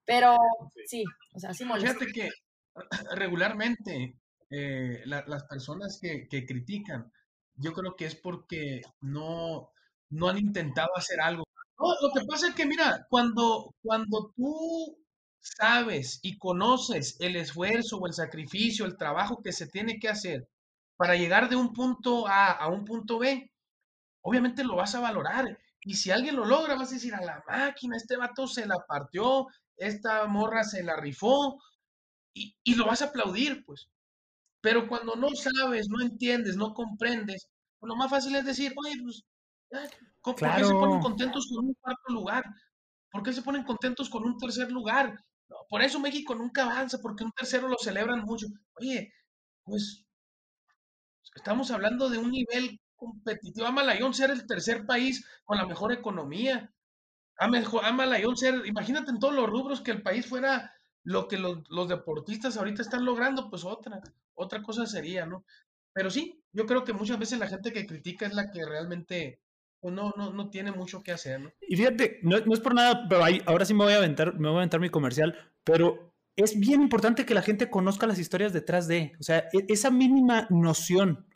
Pero sí, o sea, sí molesta. Fíjate que regularmente eh, la, las personas que, que critican, yo creo que es porque no, no han intentado hacer algo. No, lo que pasa es que, mira, cuando, cuando tú sabes y conoces el esfuerzo o el sacrificio, el trabajo que se tiene que hacer para llegar de un punto A a un punto B, obviamente lo vas a valorar. Y si alguien lo logra, vas a decir a la máquina, este vato se la partió, esta morra se la rifó, y, y lo vas a aplaudir, pues. Pero cuando no sabes, no entiendes, no comprendes, pues lo más fácil es decir, oye, pues ¿Por qué se ponen contentos con un cuarto lugar? ¿Por qué se ponen contentos con un tercer lugar? por eso México nunca avanza, porque un tercero lo celebran mucho. Oye, pues estamos hablando de un nivel competitivo. Ama Layón ser el tercer país con la mejor economía. Ama, ama Layón ser, imagínate en todos los rubros que el país fuera lo que los, los deportistas ahorita están logrando, pues otra, otra cosa sería, ¿no? Pero sí, yo creo que muchas veces la gente que critica es la que realmente pues no, no, tiene mucho que hacer, ¿no? Y fíjate, no, es por nada, pero ahora sí me voy a aventar, me voy a aventar mi comercial, pero es bien importante que la gente conozca las historias detrás de, o sea, e, esa mínima noción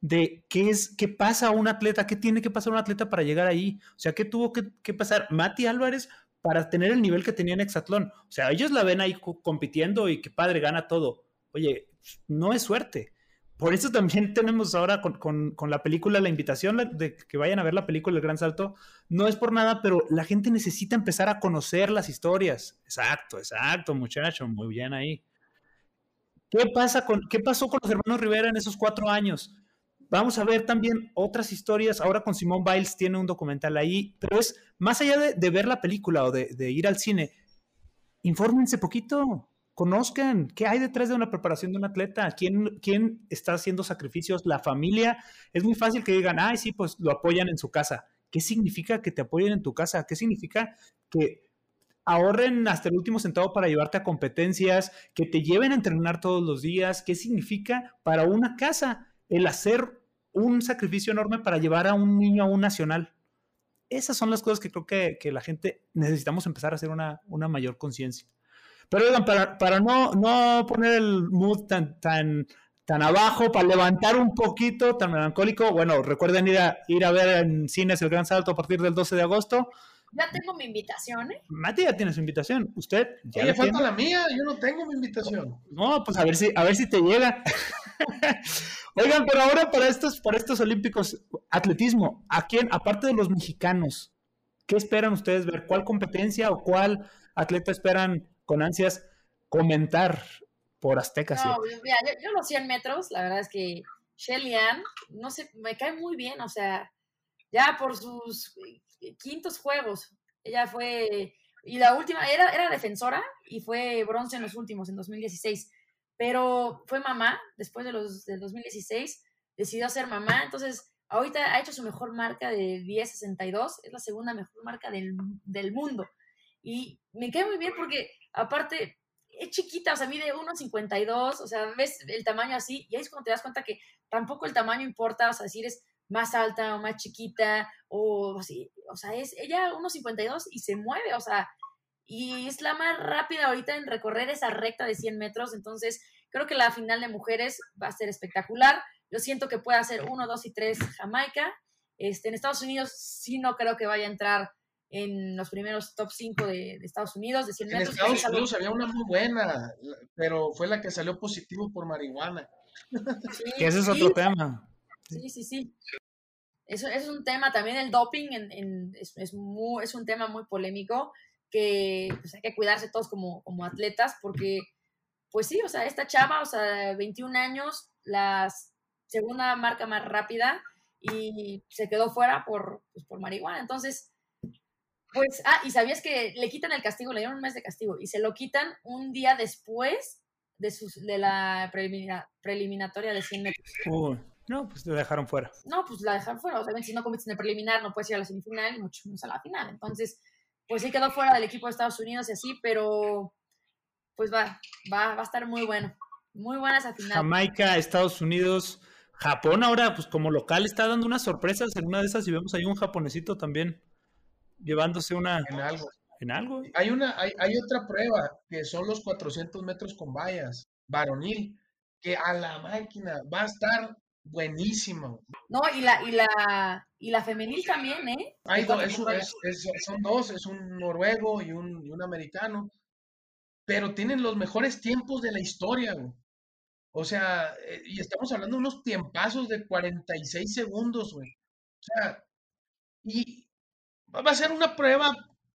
de qué es, qué pasa a un atleta, qué tiene que pasar un atleta para llegar ahí, o sea, qué tuvo que, pasar Mati Álvarez para tener el nivel que tenía en Exatlón, o sea, ellos la ven ahí compitiendo y que padre gana todo, oye, no es suerte, por eso también tenemos ahora con, la película la invitación de que vayan a ver la película El Gran Salto. No es por nada, pero la gente necesita empezar a conocer las historias. Exacto, exacto, muchacho, muy bien ahí. ¿Qué, pasa con, ¿Qué pasó con los hermanos Rivera en esos cuatro años? Vamos a ver también otras historias. Ahora con Simón Biles tiene un documental ahí, pero es más allá de, ver la película o de, ir al cine, infórmense poquito conozcan qué hay detrás de una preparación de un atleta, quién, quién está haciendo sacrificios, la familia. Es muy fácil que digan, ay, sí, pues lo apoyan en su casa. ¿Qué significa que te apoyen en tu casa? ¿Qué significa que ahorren hasta el último centavo para llevarte a competencias, que te lleven a entrenar todos los días? ¿Qué significa para una casa el hacer un sacrificio enorme para llevar a un niño a un nacional? Esas son las cosas que creo que, que la gente necesitamos empezar a hacer una, una mayor conciencia. Pero oigan, para, para no, no poner el mood tan, tan, tan abajo, para levantar un poquito, tan melancólico, bueno, recuerden ir a, ir a ver en cines El Gran Salto a partir del 12 de agosto. Ya tengo mi invitación, ¿eh? Mati ya tiene su invitación. ¿Usted? ¿Ya Oye, la falta tiene? la mía, yo no tengo mi invitación. No, pues a ver si, a ver si te llega. Oigan, pero ahora para estos, para estos olímpicos, atletismo, ¿a quién, aparte de los mexicanos, qué esperan ustedes ver? ¿Cuál competencia o cuál atleta esperan con ansias comentar por Azteca? No, mira, yo, yo los 100 metros, la verdad es que Shelly Ann, no sé, me cae muy bien, o sea, ya por sus eh, quintos juegos, ella fue, y la última, era, era defensora y fue bronce en los últimos, en 2016, pero fue mamá después de los del 2016, decidió ser mamá, entonces ahorita ha hecho su mejor marca de 10.62, es la segunda mejor marca del, del mundo. Y me cae muy bien porque aparte es chiquita, o sea, mide 1.52, o sea, ves el tamaño así, y ahí es cuando te das cuenta que tampoco el tamaño importa, o sea, si eres más alta o más chiquita, o así, o sea, es ella 1.52 y se mueve, o sea, y es la más rápida ahorita en recorrer esa recta de 100 metros, entonces creo que la final de mujeres va a ser espectacular, yo siento que puede hacer 1, 2 y 3 Jamaica, este, en Estados Unidos sí no creo que vaya a entrar en los primeros top 5 de, de Estados Unidos, de 100 En metros. Estados Es algo- Unidos había una muy buena, pero fue la que salió positivo por marihuana. sí, Que ese es sí, otro tema. Sí, sí, sí. Eso, eso es un tema, también el doping en, en- es, es, muy- es un tema muy polémico que pues, hay que cuidarse todos como, como atletas porque, pues sí, o sea, esta chava, o sea, 21 años, la segunda marca más rápida y se quedó fuera por, pues, por marihuana. Entonces, pues, ah, y sabías que le quitan el castigo, le dieron un mes de castigo y se lo quitan un día después de, sus, de la prelimina- preliminatoria de 100 metros. Uy, no, pues te dejaron fuera. No, pues la dejaron fuera. O sea, si no compites en el preliminar, no puedes ir a la semifinal y mucho menos a la final. Entonces, pues sí quedó fuera del equipo de Estados Unidos y así, pero pues va, va, va a estar muy bueno. Muy buena esa final. Jamaica, Estados Unidos, Japón ahora, pues como local está dando unas sorpresas en una de esas y vemos ahí un japonesito también llevándose una En algo. en algo. Hay, una, hay, hay otra prueba que son los 400 metros con vallas, varonil, que a la máquina va a estar buenísimo. No, y la, y la, y la femenil también, ¿eh? Hay do- es es- es- son dos, es un noruego y un, y un americano, pero tienen los mejores tiempos de la historia, güey. O sea, eh, y estamos hablando de unos tiempazos de 46 segundos, güey. O sea, y va a ser una prueba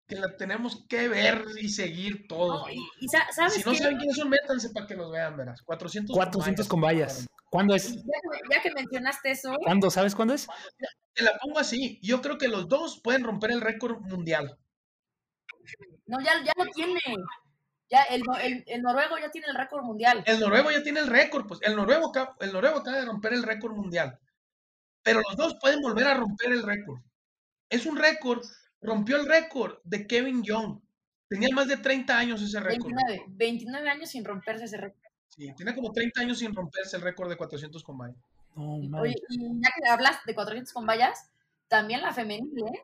que la tenemos que ver y seguir todos. No, y, y sa- ¿sabes Si no qué? saben quiénes son, métanse para que los vean, verás. 400 con 400 con vallas. vallas. ¿Cuándo es? Ya que, ya que mencionaste eso, ¿Cuándo? ¿Sabes cuándo es? Te la pongo así. Yo creo que los dos pueden romper el récord mundial. no, ya, ya lo tiene. Ya el, el, el noruego ya tiene el récord mundial. El noruego ya tiene el récord, pues el noruego, el noruego acaba de romper el récord mundial. Pero los dos pueden volver a romper el récord. Es un récord, rompió el récord de Kevin Young. Tenía más de 30 años ese récord. 29, 29 años sin romperse ese récord. Sí, tiene como 30 años sin romperse el récord de 400 con vallas. Man. Oye, y ya que hablas de 400 con vallas, también la femenil, ¿eh?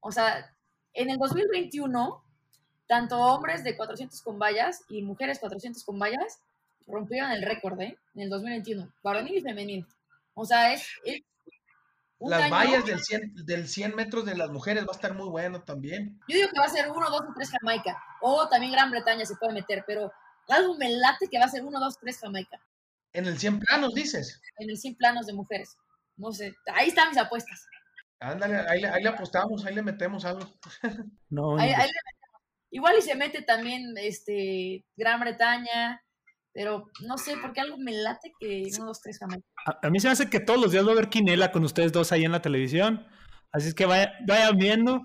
O sea, en el 2021, tanto hombres de 400 con vallas y mujeres 400 con vallas rompieron el récord, ¿eh? En el 2021, varonil y femenil. O sea, es, es un Las año- vallas del 100, del 100 metros de las mujeres va a estar muy bueno también. Yo digo que va a ser 1, 2 o 3 Jamaica. O también Gran Bretaña se puede meter, pero algo me late que va a ser 1, 2, 3 Jamaica. En el 100 planos, dices. En el 100 planos de mujeres. No sé, ahí están mis apuestas. Ándale, ahí, le- ahí le apostamos, ahí le metemos algo. No, Ahí- ahí le metemos. Igual y se mete también este Gran Bretaña, pero no sé, porque algo me late que 1, 2, 3 Jamaica. a, a mí se me hace que todos los días va a haber quinela con ustedes dos ahí en la televisión. Así es que vaya, vayan viendo.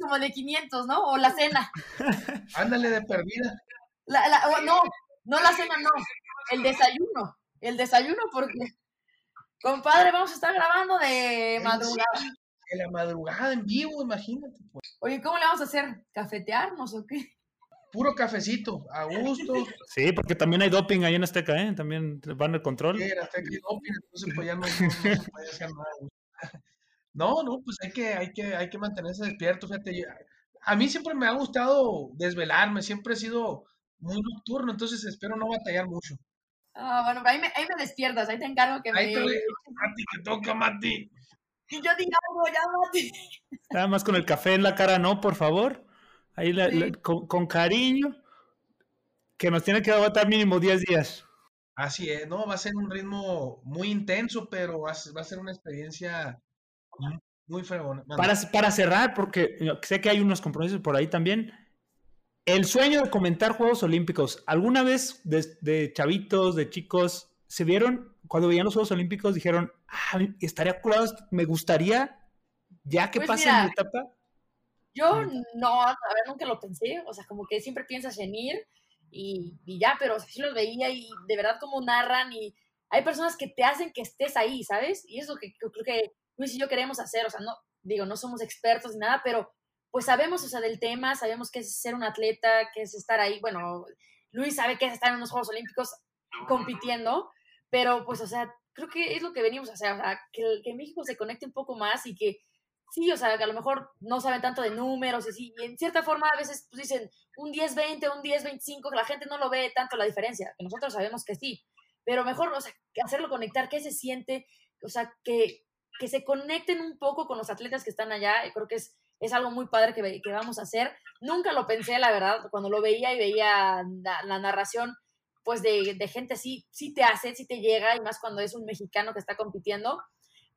Como de 500, ¿no? O la cena. Ándale de perdida. La- la- o no, no la cena, no. El desayuno. El desayuno porque, compadre, vamos a estar grabando de madrugada. En la madrugada en vivo, imagínate, pues. Oye, ¿cómo le vamos a hacer? ¿Cafetearnos o qué? Puro cafecito, a gusto. Sí, porque también hay doping ahí en Azteca, ¿eh? También van el control. Era hasta que doping, entonces pues ya no, no- no se puede hacer nada, güey. No, no, pues hay que, hay que, hay que mantenerse despierto, fíjate. yo- A mí siempre me ha gustado desvelarme, siempre he sido muy nocturno, entonces espero no batallar mucho. Ah, bueno, ahí me, ahí me despiertas, ahí te encargo que me... Ahí te voy. Mati, que toca, Mati. Y yo diga algo, ya, Mati. Nada más con el café en la cara, no, por favor. Ahí la- la- con, con cariño, que nos tiene que aguantar mínimo 10 días. Así es, no, va a ser un ritmo muy intenso, pero va a ser, va a ser una experiencia muy, fregona. Para, para cerrar, porque sé que hay unos compromisos por ahí también. El sueño de comentar Juegos Olímpicos. ¿Alguna vez de, de chavitos, de chicos, se vieron, cuando veían los Juegos Olímpicos, dijeron, ah, estaría curado, me gustaría, ya que Pues pase mira, mi etapa? Yo no, a ver, nunca lo pensé, o sea, como que siempre piensas en ir y, y ya, pero sí los veía y de verdad como narran y hay personas que te hacen que estés ahí, ¿sabes? Y eso que que creo que Luis y yo queremos hacer, o sea, no, digo, no somos expertos ni nada, pero pues sabemos, o sea, del tema, sabemos qué es ser un atleta, qué es estar ahí, bueno, Luis sabe qué es estar en unos Juegos Olímpicos compitiendo, pero pues, o sea, creo que es lo que venimos a hacer, o sea, que, que México se conecte un poco más y que sí, o sea, que a lo mejor no saben tanto de números y así, y en cierta forma a veces pues, dicen un 10-20, un 10-25, que la gente no lo ve tanto la diferencia, que nosotros sabemos que sí, pero mejor, o sea, hacerlo conectar, qué se siente, o sea, que, que se conecten un poco con los atletas que están allá, creo que es, es algo muy padre que, que vamos a hacer. Nunca lo pensé, la verdad, cuando lo veía y veía la, la narración, pues de, de gente sí, sí te hace, sí te llega, y más cuando es un mexicano que está compitiendo,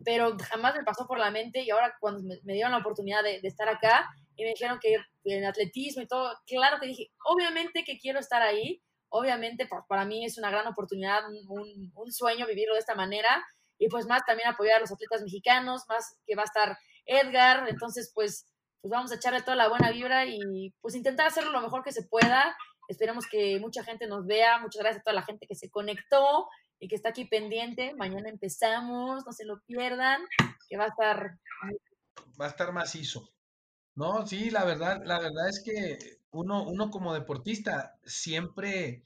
pero jamás me pasó por la mente y ahora cuando me, dieron la oportunidad de, de estar acá y me dijeron que en atletismo y todo, claro que dije, obviamente que quiero estar ahí, obviamente pues, para mí es una gran oportunidad, un, un- un sueño vivirlo de esta manera y pues más también apoyar a los atletas mexicanos, más que va a estar Edgar, entonces pues, pues vamos a echarle toda la buena vibra y pues intentar hacerlo lo mejor que se pueda. Esperemos que mucha gente nos vea. Muchas gracias a toda la gente que se conectó y que está aquí pendiente. Mañana empezamos, no se lo pierdan, que va a estar va a estar macizo. No, sí, la verdad, la verdad es que uno, uno como deportista siempre,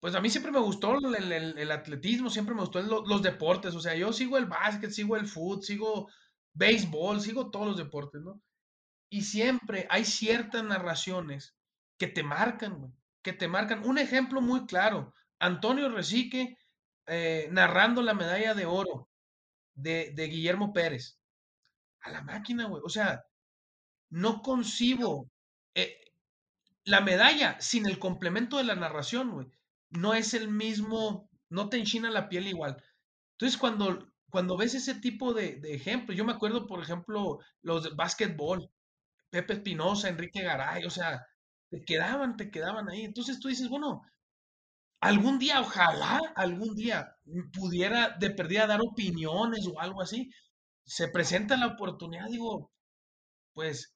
pues a mí siempre me gustó el, el- el atletismo, siempre me gustó el- los deportes, o sea, yo sigo el básquet, sigo el fútbol, sigo béisbol, sigo todos los deportes, ¿no? Y siempre hay ciertas narraciones que te marcan, que te marcan. Un ejemplo muy claro, Antonio Recique eh, narrando la medalla de oro de, de Guillermo Pérez. A la máquina, güey. O sea, no concibo eh, la medalla sin el complemento de la narración, güey. No es el mismo, no te enchina la piel igual. Entonces, cuando, cuando ves ese tipo de, de ejemplos, yo me acuerdo, por ejemplo, los de básquetbol, Pepe Espinosa, Enrique Garay, o sea, te quedaban, te quedaban ahí. Entonces tú dices, bueno, algún día, ojalá algún día pudiera de perdida dar opiniones o algo así. Se presenta la oportunidad, digo, pues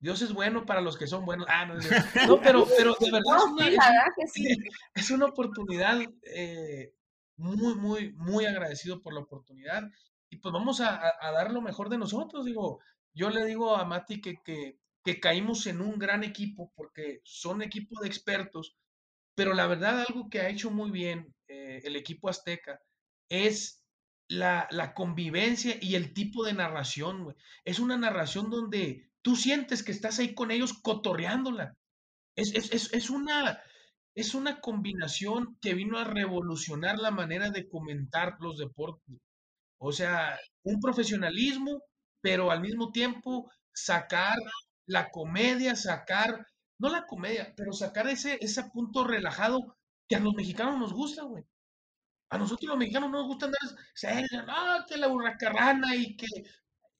Dios es bueno para los que son buenos. Ah, no, pero, pero de verdad es No, una, sí, es la un- verdad que sí. es una oportunidad eh, muy, muy, muy agradecido por la oportunidad. Y pues vamos a dar lo mejor de nosotros. Digo, yo le digo a Mati que, que, que caímos en un gran equipo porque son equipo de expertos, pero la verdad algo que ha hecho muy bien eh, el equipo azteca es la, la convivencia y el tipo de narración. Es una narración donde tú sientes que estás ahí con ellos cotorreándola. Es, es, es, es una, es una combinación que vino a revolucionar la manera de comentar los deportes. O sea, un profesionalismo, pero al mismo tiempo sacar la comedia, sacar, no la comedia, pero sacar ese, ese punto relajado que a los mexicanos nos gusta, güey. A nosotros los mexicanos no nos gusta andar serios, no, que la hurracarrana y que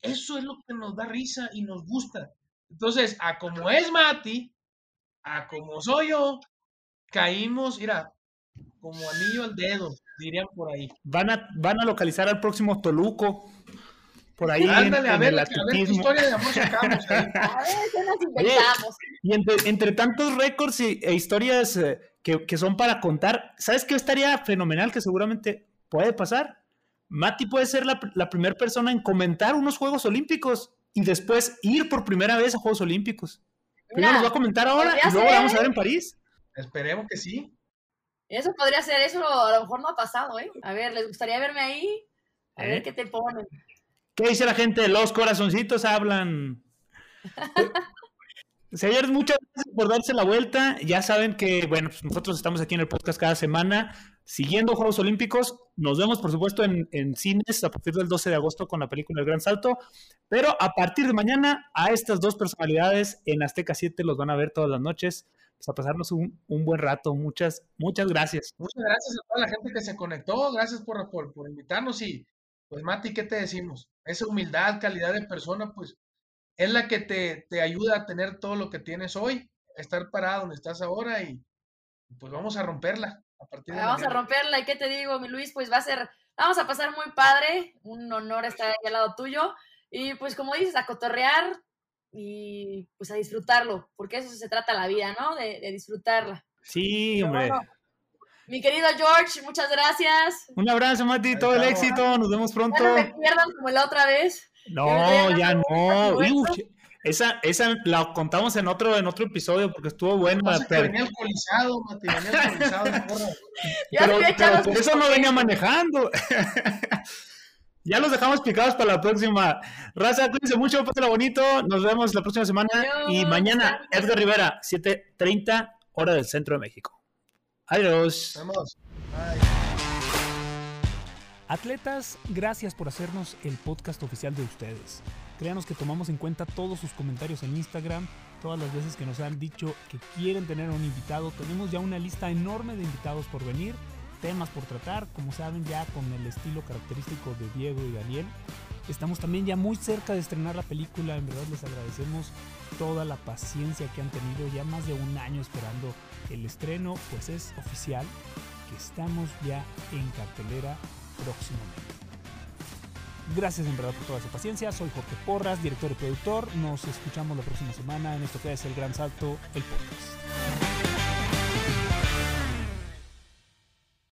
eso es lo que nos da risa y nos gusta. Entonces, a como es Mati, a como soy yo, caímos, mira, como anillo al dedo, dirían por ahí. Van a, van a localizar al próximo Toluco. Por ahí en- Ándale, a en ver, el a ver qué atletismo. historia de amor sacamos ahí. A ver, ¿qué nos inventamos? Y entre, entre tantos récords y, e historias eh, que, que son para contar, ¿sabes qué estaría fenomenal que seguramente puede pasar? Mati puede ser la, la primera persona en comentar unos Juegos Olímpicos y después ir por primera vez a Juegos Olímpicos. Primero Mira, nos va a comentar ahora y luego la ser. vamos a ver en París. Esperemos que sí. Eso podría ser, eso a lo mejor no ha pasado, ¿eh? A ver, ¿les gustaría verme ahí? A ¿Eh? ver qué te ponen. ¿Qué dice la gente? Los corazoncitos hablan. Señores, muchas gracias por darse la vuelta. Ya saben que, bueno, pues nosotros estamos aquí en el podcast cada semana siguiendo Juegos Olímpicos. Nos vemos, por supuesto, en, en cines a partir del 12 de agosto con la película El Gran Salto. Pero a partir de mañana, a estas dos personalidades en Azteca 7 los van a ver todas las noches. Pues a pasarnos un, un buen rato. Muchas, muchas gracias. Muchas gracias a toda la gente que se conectó. Gracias por, por, por invitarnos. Y pues, Mati, ¿qué te decimos? Esa humildad, calidad de persona, pues es la que te, te ayuda a tener todo lo que tienes hoy, a estar parado donde estás ahora y pues vamos a romperla a partir de Vamos a romperla. ¿Y qué te digo, mi Luis? Pues va a ser, vamos a pasar muy padre. Un honor estar aquí al lado tuyo. Y pues como dices, a cotorrear y pues a disfrutarlo, porque eso se trata la vida, ¿no? De, de disfrutarla. Sí, hombre. bueno. Mi querido George, muchas gracias. Un abrazo, Mati. Todo el éxito. Nos vemos Ya pronto. no me pierdan como la otra vez. No, Ya no, no. no, no. Uy, esa, esa la contamos en otro, en otro episodio porque estuvo buena. Que pero venía alcoholizado, Mati, venía alcoholizado. pero- por eso no venía manejando. ya los dejamos picados para la próxima. Raza, cuídense mucho, pásenla bonito. Nos vemos la próxima semana. y mañana. Edgar Rivera, 7:30, hora del centro de México. Adiós. Nos vemos. Bye. Atletas, gracias por hacernos el podcast oficial de ustedes. Créanos que tomamos en cuenta todos sus comentarios en Instagram, todas las veces que nos han dicho que quieren tener a un invitado. Tenemos ya una lista enorme de invitados por venir, temas por tratar, como saben ya con el estilo característico de Diego y Daniel. Estamos también ya muy cerca de estrenar la película, en verdad les agradecemos toda la paciencia que han tenido, ya más de un año esperando el estreno, pues es oficial que estamos ya en cartelera próximamente. Gracias en verdad por toda su paciencia. Soy Jorge Porras, director y productor. Nos escuchamos la próxima semana en esto que es El Gran Salto, el podcast.